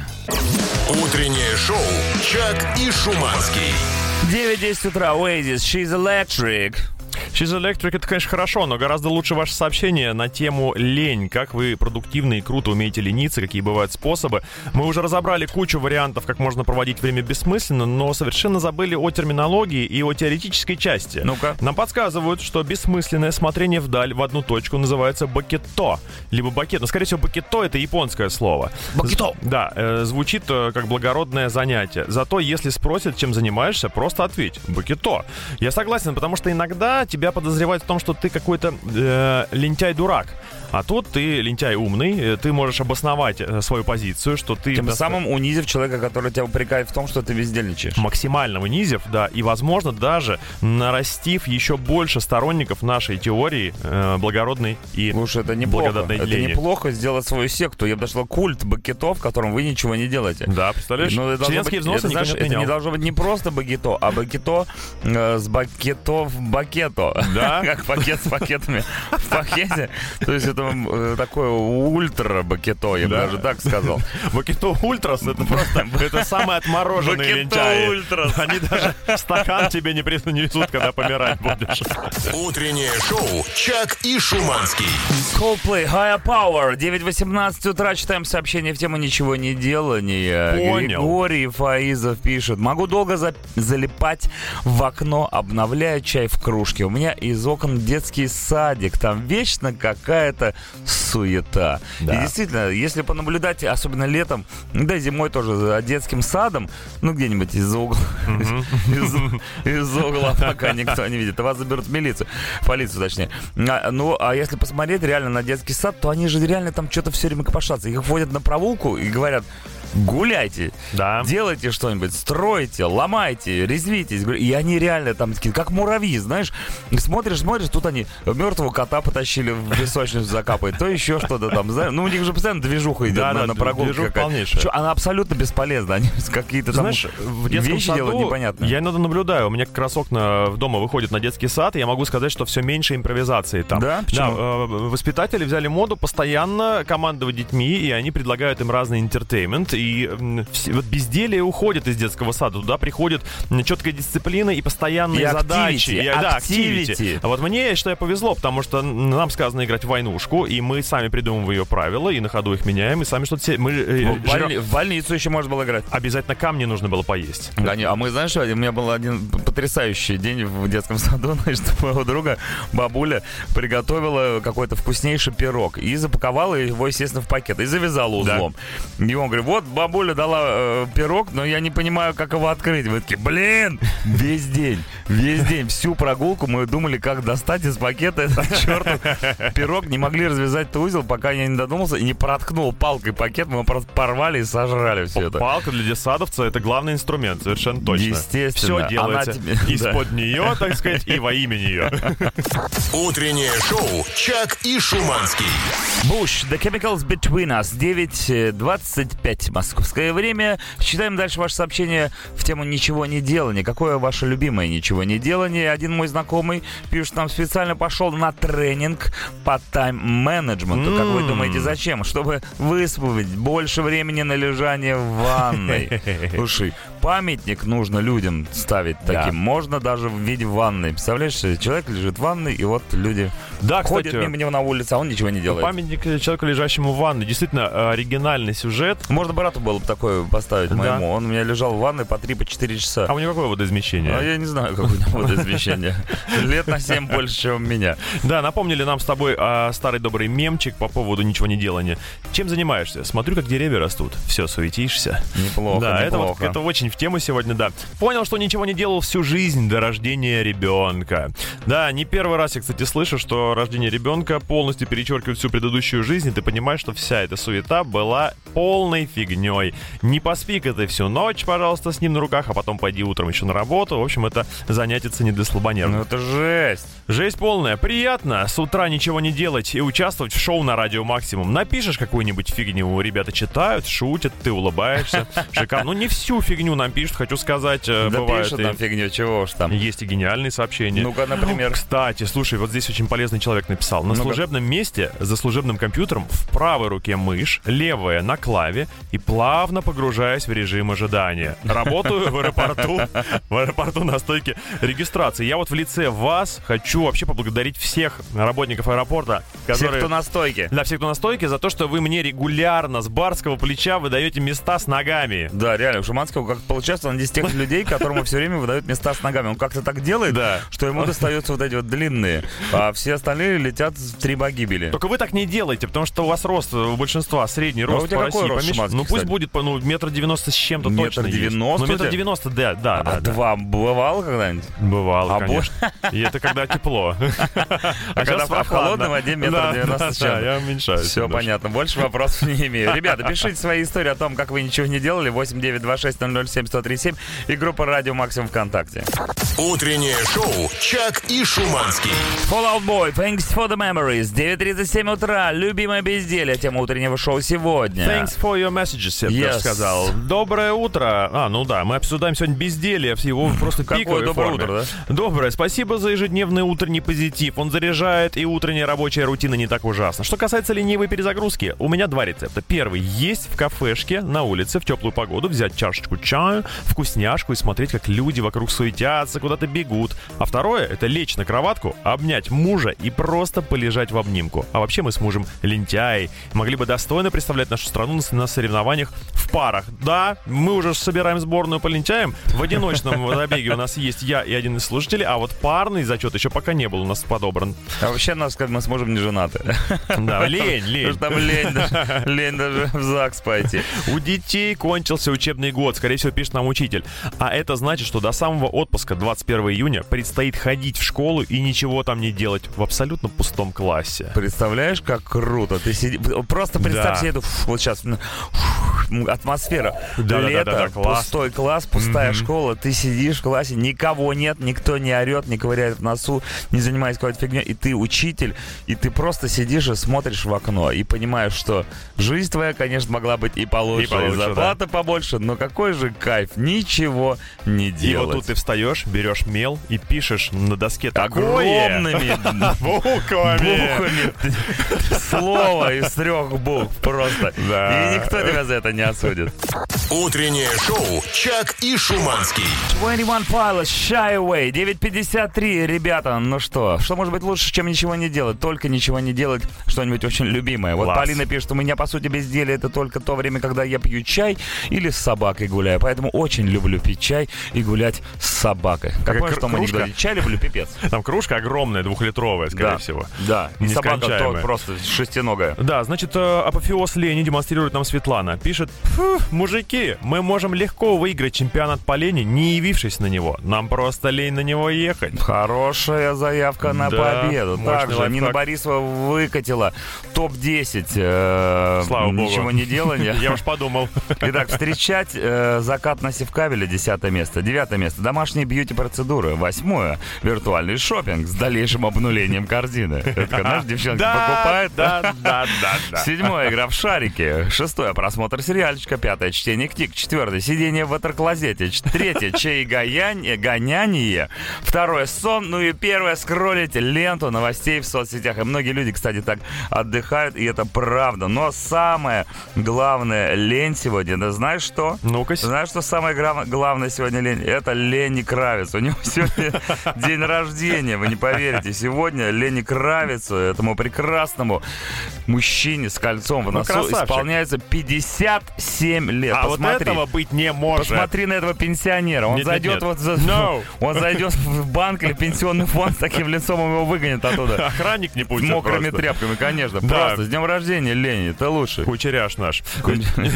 Утреннее шоу «Чак и Шуманский». 9.10 утра, Oasis, She's Electric. She's Electric это, конечно, хорошо, но гораздо лучше ваше сообщение на тему лень. Как вы продуктивно и круто умеете лениться, какие бывают способы. Мы уже разобрали кучу вариантов, как можно проводить время бессмысленно, но совершенно забыли о терминологии и о теоретической части. Ну-ка. Нам подсказывают, что бессмысленное смотрение вдаль в одну точку называется бакетто. Либо бакет. Но, скорее всего, бакетто — это японское слово. Бакетто. З- Да, э, звучит э, как благородное занятие. Зато, если спросят, чем занимаешься, просто ответь. Бакетто. Я согласен, потому что иногда тебя подозревают в том, что ты какой-то э, лентяй-дурак. А тут ты лентяй умный, э, ты можешь обосновать э, свою позицию, что ты... Тем доста- самым унизив человека, который тебя упрекает в том, что ты бездельничаешь. максимально унизив, да, и, возможно, даже нарастив еще больше сторонников нашей теории э, благородной и Слушай, это неплохо. Это лени. неплохо сделать свою секту. Я бы нашла культ багето, в котором вы ничего не делаете. Да, представляешь? Ну, это Членские быть- взносы это, знаешь, не это отменял. не должно быть не просто багето, а багето э, с бакето в бакето. Да? как пакет с пакетами в пакете. То есть это э, такое ультра бакето, я бы Да. даже так сказал. Бакето Ультрас это просто это самые отмороженные Бакето лентяи. Ультрас. Они даже стакан тебе не принесут, когда помирать будешь. Утреннее шоу «Чак и Шуманский». Coldplay, Higher Power, 9.18 утра, читаем сообщение в тему «Ничего не делания». Понял. Григорий Фаизов пишет. Могу долго за- залипать в окно, обновляя чай в кружке. У меня из окон детский садик, там вечно какая-то суета. Да. И действительно, если понаблюдать, особенно летом, да и зимой тоже за детским садом, ну где-нибудь из-за угла, из- из угла, пока никто не видит, вас заберут в милицию, полицию точнее. А, Ну, а если посмотреть реально на детский сад, то они же реально там что-то все время копошатся. Их вводят на прогулку и говорят, гуляйте, Да. делайте что-нибудь, стройте, ломайте, резвитесь. И они реально там такие, как муравьи, знаешь. Смотришь, смотришь, тут они мертвого кота потащили в песочницу закапать, то еще что-то там, знаешь. Ну, у них же постоянно движуха идет Да, на, да, на прогулке. полнейшая. Чё, Она абсолютно бесполезна. Они какие-то там Знаешь, в вещи саду делают непонятные. я иногда наблюдаю. У меня как раз окна дома выходят на детский сад, и я могу сказать, что все меньше импровизации там. Да? Почему? э, воспитатели взяли моду постоянно командовать детьми, и они предлагают им разный интертеймент. И вс- вот безделие уходит из детского сада. Туда приходит четкая дисциплина и постоянные И задачи. activity, И, да, activity. А вот мне, я считаю, повезло, потому что нам сказано играть в войнушку, и мы сами придумываем ее правила, и на ходу их меняем, и сами что-то... Мы, э, В, жрём- больни- в больницу еще можно было играть. Обязательно камни нужно было поесть. Да, не, а мы, знаешь, у меня был один потрясающий день в детском саду, значит, моего друга бабуля приготовила какой-то вкуснейший пирог и запаковала его, естественно, в пакет и завязала узлом. И он говорит, вот бабуля дала э, пирог, но я не понимаю, как его открыть. Мы такие, блин, весь день, весь день, всю прогулку мы думали, как достать из пакета этот чертов пирог, не могли развязать этот узел, пока я не додумался и не проткнул палкой пакет, мы его просто порвали и сожрали все это. Палка для детсадовца это главный инструмент, совершенно точно. Естественно. Все делается тебе- из-под нее, так сказать, и во имя нее. Утреннее шоу «Чак и Шуманский». Буш, The Chemicals Between Us, 9.25 московское время. Читаем дальше ваше сообщение в тему «Ничего не делания». Какое ваше любимое «Ничего не делание»? Один мой знакомый пишет, нам специально пошел на тренинг по тайм-менеджменту. Как вы думаете, зачем? Чтобы высвободить больше времени на лежание в ванной. Слушай, памятник нужно людям ставить Да. таким. Можно даже в виде ванной. Представляешь, человек лежит в ванной, и вот люди Да, ходят кстати, мимо него на улице, а он ничего не делает. памятник человеку, лежащему в ванной. Действительно, э, оригинальный сюжет. Можно брату было бы такое поставить Да. моему. Он у меня лежал в ванной по 3-4 часа. А у него какое водоизмещение? А я не знаю, как у него водоизмещение. Лет на 7 больше, чем у меня. Да, напомнили нам с тобой а, старый добрый мемчик по поводу ничего не делания. Чем занимаешься? Смотрю, как деревья растут. Все, суетишься. Неплохо, да, это, вот, неплохо. это очень в тему сегодня, да. Понял, что ничего не делал всю жизнь до рождения ребенка. Да, не первый раз я, кстати, слышу, что рождение ребенка полностью перечеркивает всю предыдущую жизнь, и ты понимаешь, что вся эта суета была полной фигней. Не поспи-ка ты всю ночь, пожалуйста, с ним на руках, а потом пойди утром еще на работу. В общем, это занятие не для Ну слабонервных. это жесть. Жесть полная. Приятно с утра ничего не делать и участвовать в шоу на радио Максимум. Напишешь какую-нибудь фигню, ребята читают, шутят, ты улыбаешься. Шикарно. Ну, не всю фигню нам пишут, хочу сказать. э, Да бывает пишут и- нам фигню, чего уж там. Есть и гениальные сообщения. Ну-ка, например. Кстати, слушай, вот здесь очень полезный человек написал. На служебном месте, за служебным компьютером, в правой руке мышь, левая на клаве и плавно погружаясь в режим ожидания. Работаю в аэропорту, в аэропорту на стойке регистрации. Я вот в лице вас хочу вообще поблагодарить всех работников аэропорта, Все, которые... кто на стойке. Для всех, кто на стойке, за то, что вы мне регулярно с барского плеча выдаете места с ногами. Да, реально, у Шуманского как получается, он из тех людей, которому все время выдают места с ногами. Он как-то так делает, Да. что ему достаются вот эти вот длинные, а все остальные летят в три погибели. Только вы так не делаете, потому что у вас рост, у большинства средний А рост у тебя по какой какой рост Шуманский, Ну пусть кстати? будет, по- ну, метр девяносто с чем-то Метр точно есть. девяносто Ну, метр девяносто, да, да, А да. да. два бывало когда-нибудь? Бывало, А конечно. И это когда тепло. А когда в холодной воде метр Да, девяносто да, с чем-то. да, я уменьшаюсь. Все понятно, больше вопросов не имею. Ребята, пишите свои истории о том, как вы ничего не делали. 8926 007 1037 и группа Радио Максимум ВКонтакте. Утреннее шоу «Чак и Шуманский». Fallout Boy, thanks for the memories. 9.37 утра, любимое безделие, тема утреннего шоу сегодня. Thanks for your messages, я Yes. даже сказал. Доброе утро. А, ну да, мы обсуждаем сегодня безделье в его просто Какое пиковой доброе форме. утро, Доброе. Спасибо за ежедневный утренний позитив. Он заряжает, и утренняя рабочая рутина не так ужасна. Что касается ленивой перезагрузки, у меня два рецепта. Первый. Есть в кафешке на улице в теплую погоду, взять чашечку чаю, вкусняшку и смотреть, как люди вокруг суетятся, куда-то бегут. А второе — это лечь на кроватку, обнять мужа и просто полежать в обнимку. А вообще мы с мужем лентяи. Могли бы достойно представлять нашу страну на, на соревнованиях в парах. Да, мы уже собираем сборную по лентяям. В одиночном забеге у нас есть я и один из слушателей, а вот парный зачет еще пока не был у нас подобран. А вообще нас, как мы с мужем, не женаты. Да, лень, Потому лень. что там лень даже, лень даже в ЗАГС пойти. У детей кончился учебный год, скорее всего, пишет нам учитель. А это значит, что до самого отпуска 21 июня предстоит ходить в школу и ничего там не делать в абсолютно пустом классе. Представляешь, как круто. Ты сиди... Просто представь Да. себе эту вот сейчас фу, атмосфера. Да, да, Лето, да, да, класс. пустой класс, пустая школа. Ты сидишь в классе, никого нет, никто не орет, не ковыряет в носу, не занимается какой-то фигней. И ты учитель, и ты просто сидишь и смотришь в окно и понимаешь, что жизнь твоя, конечно, могла быть и получше, и, получше, зарплата побольше, но какой же кайф, ничего не И делать. вот тут ты встаешь, берешь мел и пишешь на доске такое. огромными буквами. буквами слово из трех букв просто. Да. И никто тебя за это не осудит. Утреннее шоу «Чак и Шуманский». 21 Pilots, Shy Away, 9.53, ребята, ну что, что может быть лучше, чем ничего не делать? Только ничего не делать, что-нибудь очень любимое. Вот Класс. Полина пишет, у меня, по сути, безделие это только то время, когда я пью чай или с собакой гуляю. Поэтому очень люблю пить чай и гулять с собакой. Как том кружка? анекдоте? Чай люблю, пипец. Там кружка огромная, двухлитровая, скорее да. всего. Да, и собака то просто шестиногая. Да, значит, э, апофеоз лени демонстрирует нам Светлана. Пишет, «Фу, мужики, мы можем легко выиграть чемпионат по лени, не явившись на него. Нам просто лень на него ехать. Хорошая заявка на Да, победу. Также. Нина Борисова выкатила топ-10 э, Слава богу. ничего не делания. Я уж подумал. Итак, встречать э, закат на Севкабеле, десятое место. Девятое место. Домашние бьюти-процедуры. Восьмое. Виртуальный шопинг с дальнейшим обнулением корзины. Это, знаешь, девчонки покупают. Да, да, да, да. Седьмое, игра в шарики. Шестое, просмотр сериальчика. Пятое, чтение книг. Четвертое, сидение в ватерклозете. Третье, чай гоняние, гоняние. Второе, сон. Ну и первое, скроллить ленту новостей в соцсетях. И многие люди, кстати, так отдыхают, и это правда. Но самое главное лень сегодня, да знаешь что? Ну-ка, Знаешь, что самое гра- главное сегодня лень? Это Лени Кравец. У него сегодня день рождения, вы не поверите. Сегодня Лени Кравицу, этому прекрасному мужчине с кольцом в Ну, носу, исполняется 57 лет. а вот Посмотри. этого быть не может. Посмотри на этого пенсионера. Он Нет, нет, зайдет нет. вот за... No. Он зайдет в банк или пенсионный фонд с таким лицом, его выгонят оттуда. Охранник не С пустит мокрыми просто. тряпками, конечно. Да. Просто с днем рождения, Лени, ты лучший. Кучеряш наш.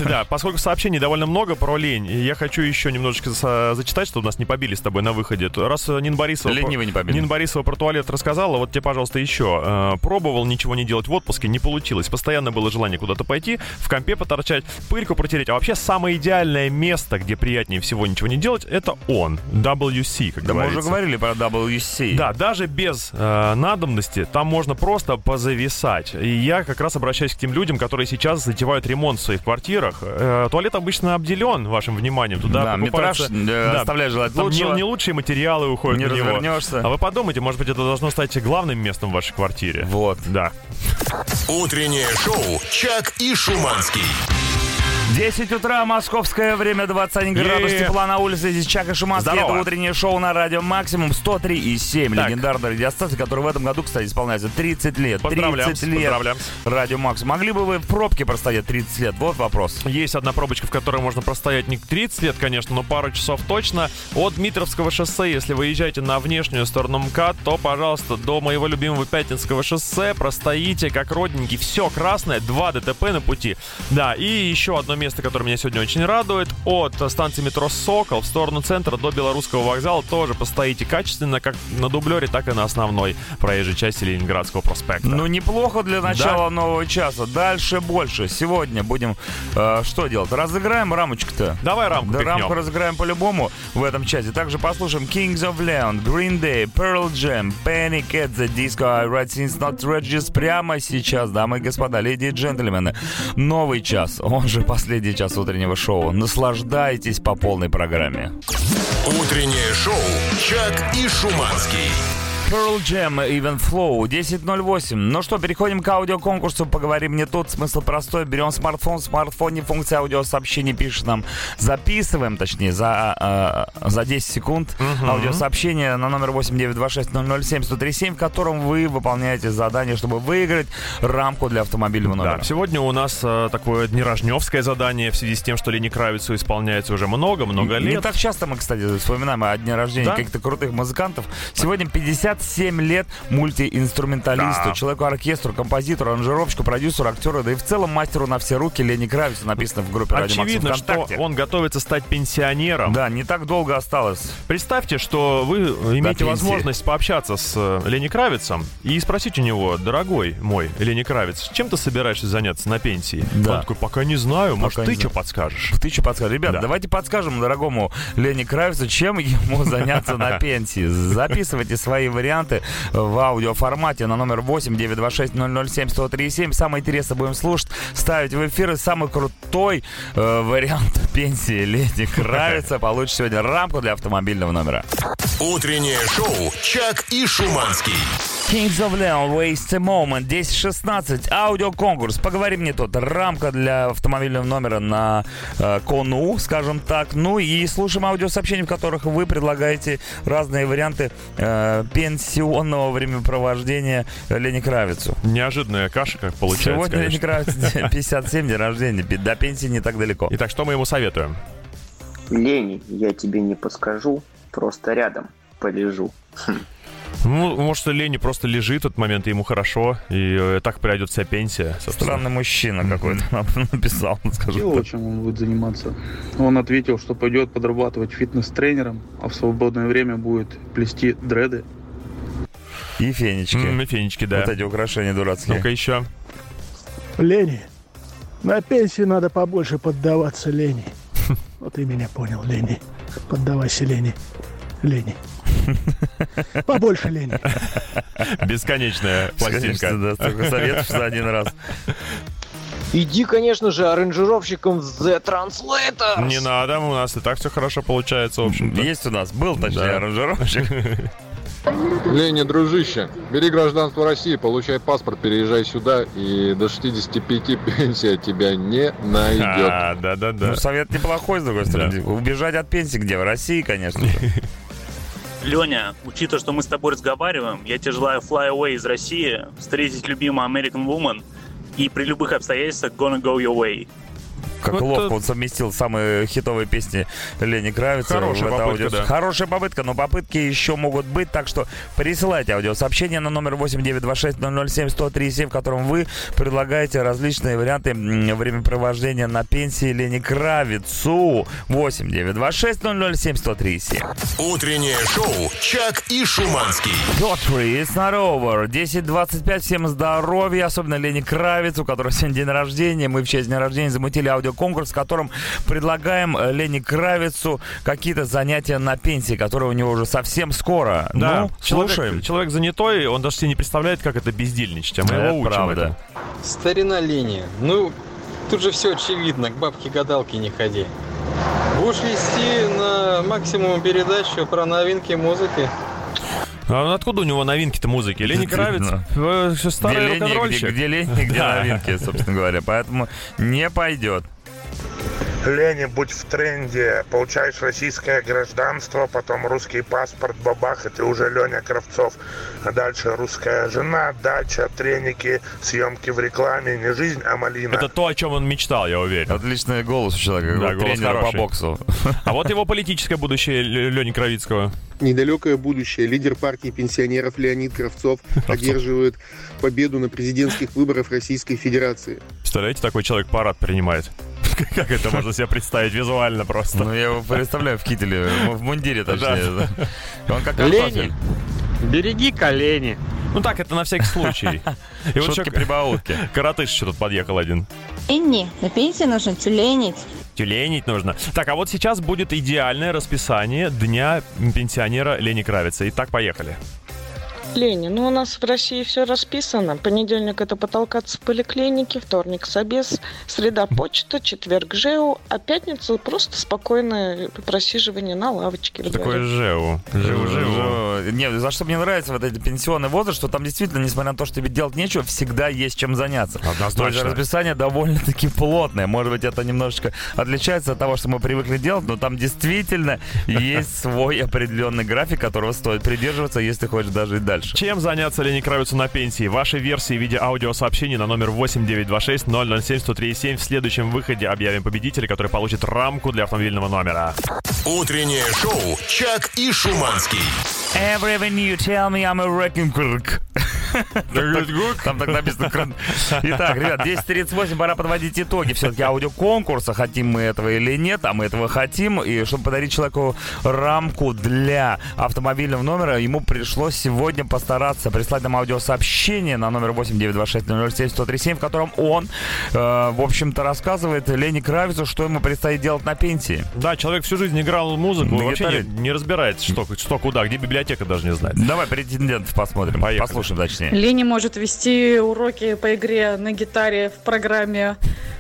Да, поскольку сообщений довольно много про лень, я хочу еще немножечко за- зачитать, чтобы нас не побили с тобой на выходе. Раз э, Нина Борисова... Ленивый не побили. Нина Борисова про туалет рассказала, вот тебе, пожалуйста, еще. Э, Пробовал ничего не делать в отпуске, не получилось. Постоянно было желание куда-то пойти, в компе поторчать, пыльку протереть. А вообще самое идеальное место, где приятнее всего ничего не делать, это он. WC, как Да мы говорится. уже говорили про WC. Да, даже без э, надобности там можно просто позависать. И я как раз обращаюсь к тем людям, которые сейчас затевают ремонт в своих квартирах. Э, туалет обычно обделен вашим вниманием. Туда Да, метраж э, Да, оставляет желать там не, лучшего. не лучшие материалы уходят Не на него. развернешься. А вы подумайте, может быть, это должно стать главным местом в вашей квартире. Вот. Да. Утреннее шоу «Чак и Шуманский». 10 утра, московское время, 21 градус тепла на улице. Здесь Чак и Шуманский. Здорово. Это утреннее шоу на радио Максимум 103 и 7. Так. Легендарная радиостанция, которая в этом году, кстати, исполняется 30 лет. Поздравляем, 30 лет. поздравляем. Радио Максимум. Могли бы вы в пробке простоять 30 лет? Вот вопрос. Есть одна пробочка, в которой можно простоять не 30 лет, конечно, но пару часов точно. От Дмитровского шоссе, если вы езжаете на внешнюю сторону МКАД, то, пожалуйста, до моего любимого Пятницкого шоссе простоите как родненький. Все красное, два ДТП на пути. Да, и еще одно место, которое меня сегодня очень радует. От станции метро «Сокол» в сторону центра до Белорусского вокзала тоже постоите качественно, как на дублере, так и на основной проезжей части Ленинградского проспекта. Ну, неплохо для начала нового часа. Дальше больше. Сегодня будем э, что делать? Разыграем рамочку-то. Давай рамку Да, рамку разыграем по-любому в этом часе. Также послушаем Kings of Leon, Green Day, Pearl Jam, Panic at the Disco, I Write Things Not Regis прямо сейчас, дамы и господа, леди и джентльмены. Новый час, он же последний час утреннего шоу. Наслаждайтесь по полной программе. Утреннее шоу «Чак и Шуманский». Pearl Jam, Even Flow, 10.08. Ну что, переходим к аудиоконкурсу. Поговорим не тут. Смысл простой. Берем смартфон. В смартфоне функция аудиосообщений пишет нам. Записываем, точнее, за, э, за 10 секунд аудиосообщение на номер 8926-007-1037, в котором вы выполняете задание, чтобы выиграть рамку для автомобильного номера. Да, сегодня у нас э, такое днерожневское задание в связи с тем, что Лене Кравицу исполняется уже много-много Не лет. так часто мы, кстати, вспоминаем о дне рождения Да? каких-то крутых музыкантов. Сегодня 57 лет мультиинструменталисту, Да. человеку-оркестру, композитору, аранжировщику, продюсеру, актеру, да и в целом мастеру на все руки Лени Кравицу, написано в группе «Радио Очевидно, что ВКонтакте». он готовится стать пенсионером. Да, не так долго осталось. Представьте, что вы имеете возможность пообщаться с э, Лени Кравицем и спросить у него, дорогой мой Лени Кравец, чем ты собираешься заняться на пенсии? Да. Он такой, пока не знаю, может, Пока ты не что знаю. подскажешь? Ты что подскажешь? Ребят, Да. давайте подскажем дорогому Лене Кравицу, чем ему заняться на пенсии. Записывайте свои варианты в аудиоформате на номер 8 926 007 1037. Самое интересное будем слушать, ставить в эфир. И самый крутой э, вариант пенсии Лени Кравица получит сегодня рамку для автомобильного номера. Утреннее шоу «Чак и Шуманский». Kings of Leon, Waste a Moment, 10.16, аудиоконкурс. Поговори мне тут. Рамка для автомобильного номера на э, кону, скажем так. Ну и слушаем аудиосообщения, в которых вы предлагаете разные варианты э, пенсионного времяпровождения Лени Кравицу. Неожиданная каша, как получается, Сегодня Лени конечно. Кравиц 57, день рождения. До пенсии не так далеко. Итак, что мы ему советуем? Лени, я тебе не подскажу, просто рядом полежу. Ну, может, Лени просто лежит в этот момент, и ему хорошо, и э, так пройдет вся пенсия. собственно. Странный мужчина какой-то написал, скажем Дело, чем он будет заниматься. Он ответил, что пойдет подрабатывать фитнес-тренером, а в свободное время будет плести дреды. И фенечки. М, и фенечки, да. Вот эти украшения дурацкие. Ну-ка еще. Лени, на пенсии надо побольше поддаваться лени. Вот ты меня понял, Лени. Поддавайся Лени. Лени. Побольше лени. Бесконечная пластинка. Да, столько советов за один раз. Иди, конечно же, аранжировщиком в The Translator. Не надо, у нас и так все хорошо получается, в общем-то. Есть у нас, был, точнее, Да. аранжировщик. Леня, дружище, бери гражданство России, получай паспорт, переезжай сюда, и до 65 пенсия тебя не найдет. А, да-да-да. Ну, совет неплохой, с другой стороны. Убежать от пенсии где? В России, конечно же. Леня, учитывая, что мы с тобой разговариваем, я тебе желаю fly away из России, встретить любимую American Woman и при любых обстоятельствах gonna go your way. Как Вот ловко это- он совместил самые хитовые песни Лени Кравица. Хорошая попытка, аудио- да. Хорошая попытка, но попытки еще могут быть, так что присылайте аудиосообщение на номер 8926-007-1037, в котором вы предлагаете различные варианты времяпровождения на пенсии Лени Кравицу. 8926-007-1037. Утреннее шоу «Чак и Шуманский». It's not over. 10.25, всем здоровья, особенно Лене Кравец, у которого сегодня день рождения. Мы в честь дня рождения замутили аудиоконкурс, в котором предлагаем э, Лене Кравицу какие-то занятия на пенсии, которые у него уже совсем скоро. Да, ну, человек, слушаем. человек занятой, он даже себе не представляет, как это бездельничать, а мы Это его учим правда. этому. Старина линия. Ну, тут же все очевидно, к бабке-гадалке не ходи. Будешь вести на максимум передачу про новинки музыки. А откуда у него новинки-то музыки? Лени Кравец, э, старый рок-н-ролльщик. где Лене, где новинки, собственно говоря. Поэтому не пойдет. Лени, будь в тренде, получаешь российское гражданство, потом русский паспорт, бабах, и ты уже Леня Кравцов. А дальше русская жена, дача, треники, съемки в рекламе, не жизнь, а малина. Это то, о чем он мечтал, я уверен. Отличный голос у человека, Да, голос тренера по хороший. боксу. А вот его политическое будущее Лени Кровицкого. Недалекое будущее. Лидер партии пенсионеров Леонид Кравцов одерживает победу на президентских выборах Российской Федерации. Представляете, такой человек парад принимает. Как это можно себе представить визуально просто? Ну, я его представляю в кителе, в мундире, точнее. Да. Он как Лени, картофель. береги колени. Ну так, это на всякий случай. И вот Шутки прибаутки. Коротыш еще тут подъехал один. Энни, на пенсии нужно тюленить. Тюленить нужно. Так, а вот сейчас будет идеальное расписание дня пенсионера Лени Кравица. Итак, поехали. Лени, ну у нас в России все расписано. Понедельник это потолкаться в поликлинике, вторник собес, среда почта, четверг ЖЭУ, а пятница просто спокойное просиживание на лавочке. во Такое. ЖЭУ. ЖЭУ, ЖЭУ. Не, за что мне нравится вот этот пенсионный возраст, что там действительно, несмотря на то, что тебе делать нечего, всегда есть чем заняться. То есть Однозначно. расписание довольно-таки плотное. Может быть, это немножечко отличается от того, что мы привыкли делать, но там действительно есть свой определенный график, которого стоит придерживаться, если хочешь даже и дальше. Чем заняться Лени Кравицу на пенсии? Ваши версии в виде аудиосообщений на номер 8926 007 1037 в следующем выходе объявим победителя, который получит рамку для автомобильного номера. Утреннее шоу «Чак и Шуманский». Everything you tell me I'm a wrecking crook. Там так написано. Итак, ребят, 10.38, пора подводить итоги. Все-таки аудиоконкурса, хотим мы этого или нет, а мы этого хотим. И чтобы подарить человеку рамку для автомобильного номера, ему пришлось сегодня постараться прислать нам аудиосообщение на номер 8926 в котором он, э, в общем-то, рассказывает Лене Кравицу, что ему предстоит делать на пенсии. Да, человек всю жизнь играл музыку, вообще не, не разбирается, что, что куда, где библиотека даже не знает. Давай претендентов посмотрим, Поехали. послушаем точнее. Лени может вести уроки по игре на гитаре в программе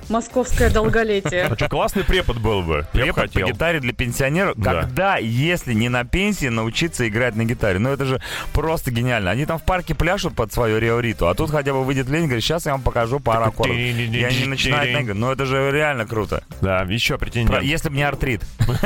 «Московское долголетие». А что, классный препод был бы. Препод по гитаре для пенсионеров. Да. Когда, если не на пенсии, научиться играть на гитаре? Ну, это же просто гениально. Они там в парке пляшут под свою Риориту, а тут хотя бы выйдет Ленин и говорит, сейчас я вам покажу пару аккордов. И они начинают наигрывать. Ну, это же реально круто. Да, еще претендент. Если бы не артрит.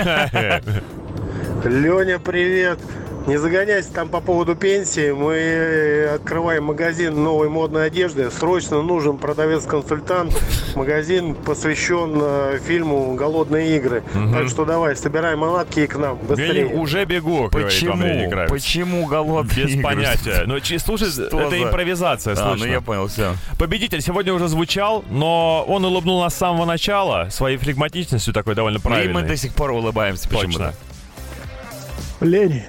Леня, привет. Не загоняйся там по поводу пенсии. Мы открываем магазин новой модной одежды. Срочно нужен продавец-консультант. Магазин посвящен э, фильму «Голодные игры». Мгм. Так что давай, собирай манатки и к нам. Быстрее. Лени, уже бегу, говорит вам Лени Почему? Почему голодные Без игры? понятия. Ну, чи- слушай, Что это за- импровизация, А, слышно. ну я понял, все. Победитель сегодня уже звучал, но он улыбнул нас с самого начала своей флегматичностью такой довольно И правильной. мы до сих пор улыбаемся почему-то. Лени,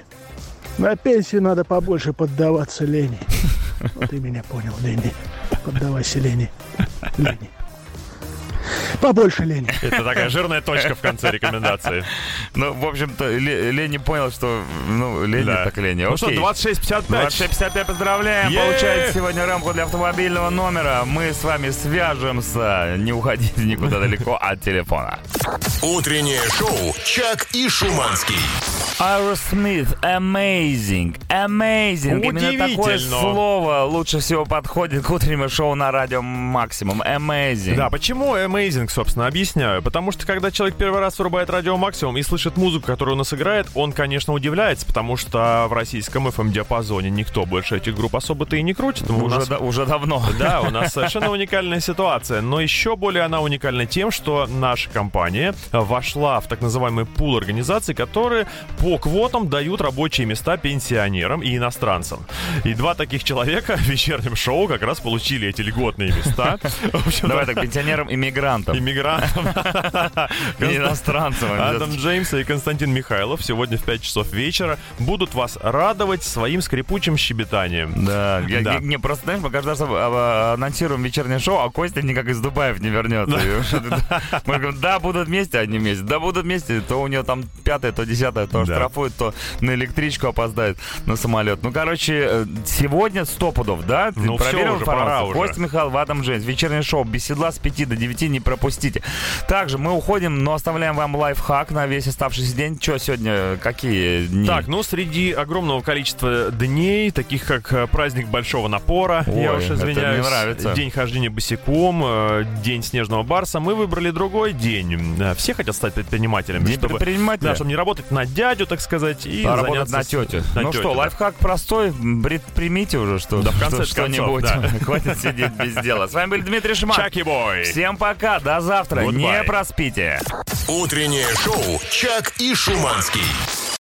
на пенсии надо побольше поддаваться Лени. Вот ты меня понял, Лени. Поддавайся Лени. Лени. Побольше Лени. Это такая жирная точка в конце рекомендации. Ну, в общем-то, Ле- Лени понял, что, ну, Лени Да. так Лени. Ну что, Окей. 26.55. 2655 поздравляем, Е! получаете сегодня рамку для автомобильного номера. Мы с вами свяжемся. Не уходите никуда далеко от телефона. Утреннее шоу «Чак и Шуманский». Aerosmith, amazing, amazing. Именно такое слово лучше всего подходит к утреннему шоу на радио Максимум. Amazing. Да, почему Amazing, собственно, объясняю. Потому что, когда человек первый раз врубает радио максимум и слышит музыку, которую у нас играет, он, конечно, удивляется, потому что в российском FM-диапазоне никто больше этих групп особо-то и не крутит. У Уже, нас- да- уже давно. Да, у нас совершенно уникальная ситуация. Но еще более она уникальна тем, что наша компания вошла в так называемый пул организаций, которые по квотам дают рабочие места пенсионерам и иностранцам. И два таких человека в вечернем шоу как раз получили эти льготные места. Давай так, пенсионерам-иммигрантам. Иммигрантам. Не иностранцам. Адам Джеймса и Константин Михайлов сегодня в 5 часов вечера будут вас радовать своим скрипучим щебетанием. Да, не, просто, знаешь, мы каждый раз анонсируем вечернее шоу, а Костя никак из Дубаев не вернется. Мы говорим, да, будут вместе, они вместе, да, будут вместе, то у него там пятое, то десятое, то Да. оштрафуют, то на электричку опоздает, на самолет. Ну, короче, э, сегодня 100 пудов, да? Ты Ну, проверил информацию? Костя Михайлов, Адам Джеймс, вечернее шоу, беседла с 5 до 9, не пропустите. Также мы уходим, но оставляем вам лайфхак на весь оставшийся день. Что сегодня, какие дни? Так, ну среди огромного количества дней, таких как э, праздник большого напора, я Ой, уж это извиняюсь, мне нравится. день хождения босиком, э, день снежного барса, мы выбрали другой день. Э, Все хотят стать предпринимателями, День чтобы, предпринимателя? да, чтобы не работать на дядю, так сказать, и А работать на тетю. на ну тетю, что, да. лайфхак простой, примите уже, что, Да, в конце что- что-нибудь. да. Хватит сидеть без дела. С вами был Дмитрий Шиман. Чаки бой. Всем пока, до завтра. Goodbye. Не проспите. Утреннее шоу «Чак и Шуманский».